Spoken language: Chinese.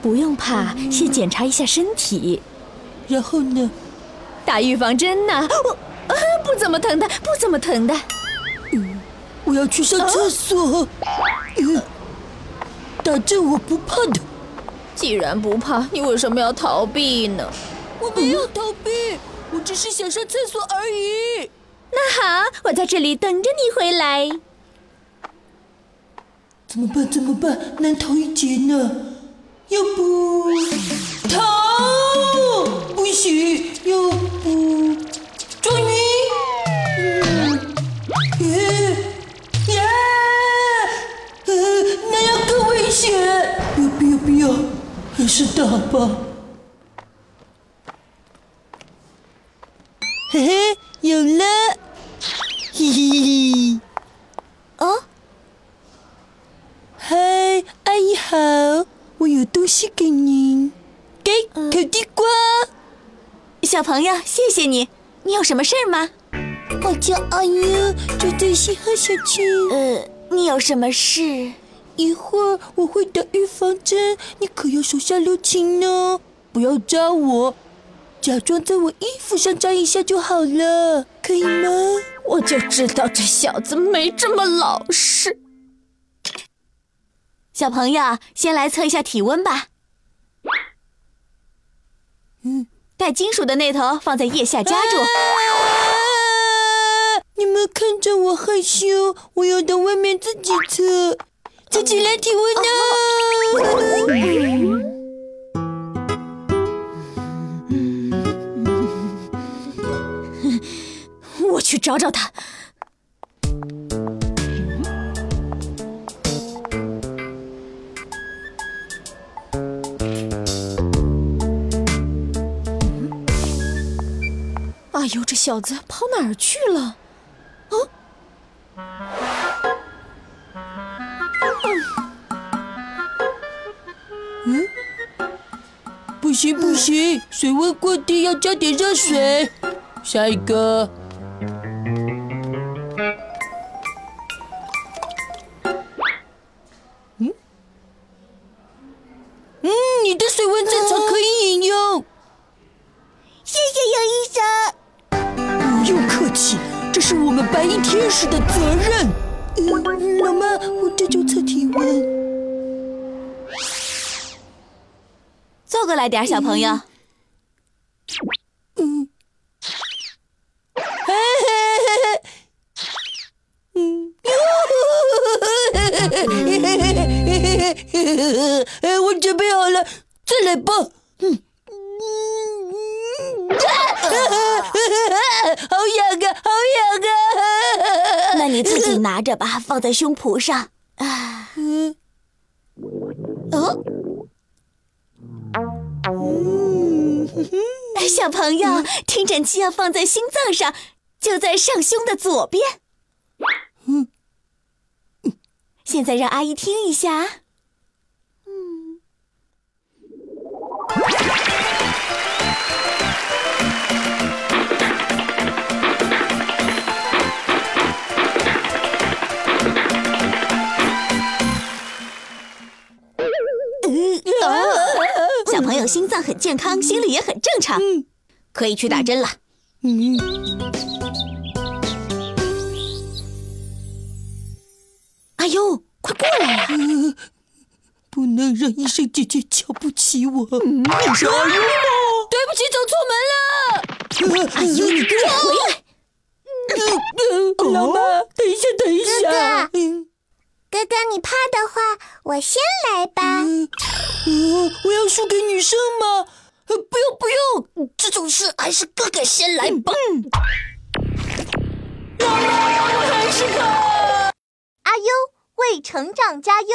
不用怕，先检查一下身体。然后呢？打预防针呢？我啊，不怎么疼的，不怎么疼的。嗯，我要去上厕所。嗯，打针我不怕的。既然不怕，你为什么要逃避呢？我没有逃避，我只是想上厕所而已。那好，我在这里等着你回来。怎么办？怎么办？难逃一劫呢。要不逃？不行。要不终于，耶耶，那样更危险。要不要不要？还是打吧。嘿嘿，有了。嘿嘿嘿。哦。嗨，阿姨好，我有东西给您，给烤地瓜。小朋友，谢谢你。你有什么事儿吗？我叫阿优，住在西河小区。呃，你有什么事？一会儿我会打预防针，你可要手下留情呢，不要扎我，假装在我衣服上扎一下就好了，可以吗？我就知道这小子没这么老实。小朋友，先来测一下体温吧。嗯，带金属的那头放在腋下夹住。你们看着我害羞，我要到外面自己测，自己来体温呢。我去找找他。哎呦，这小子跑哪儿去了？啊！嗯？不行不行，水温过低，要加点热水。下一个。嗯？嗯，你的水温正常，是我们白衣天使的责任。老妈，我这就测体温。坐过来点，小朋友。嗯。嗯。我准备好了，再来吧。嗯。好痒啊，好痒啊！那你自己拿着吧，放在胸脯上。啊，嗯，哦，嗯，小朋友，听诊器要放在心脏上，就在上胸的左边。嗯，现在让阿姨听一下。小朋友心脏很健康，心理也很正常，可以去打针了。哎呦，快过来呀！不能让医生姐姐瞧不起我。你是阿优吗？对不起，走错门了。阿呦，你给我回来。老妈，等一下，等一下。哥哥，你怕的话，我先来吧。我要输给女生吗？呃不用不用，这种事还是哥哥先来吧。老妈，我还是怕。阿优为成长加油。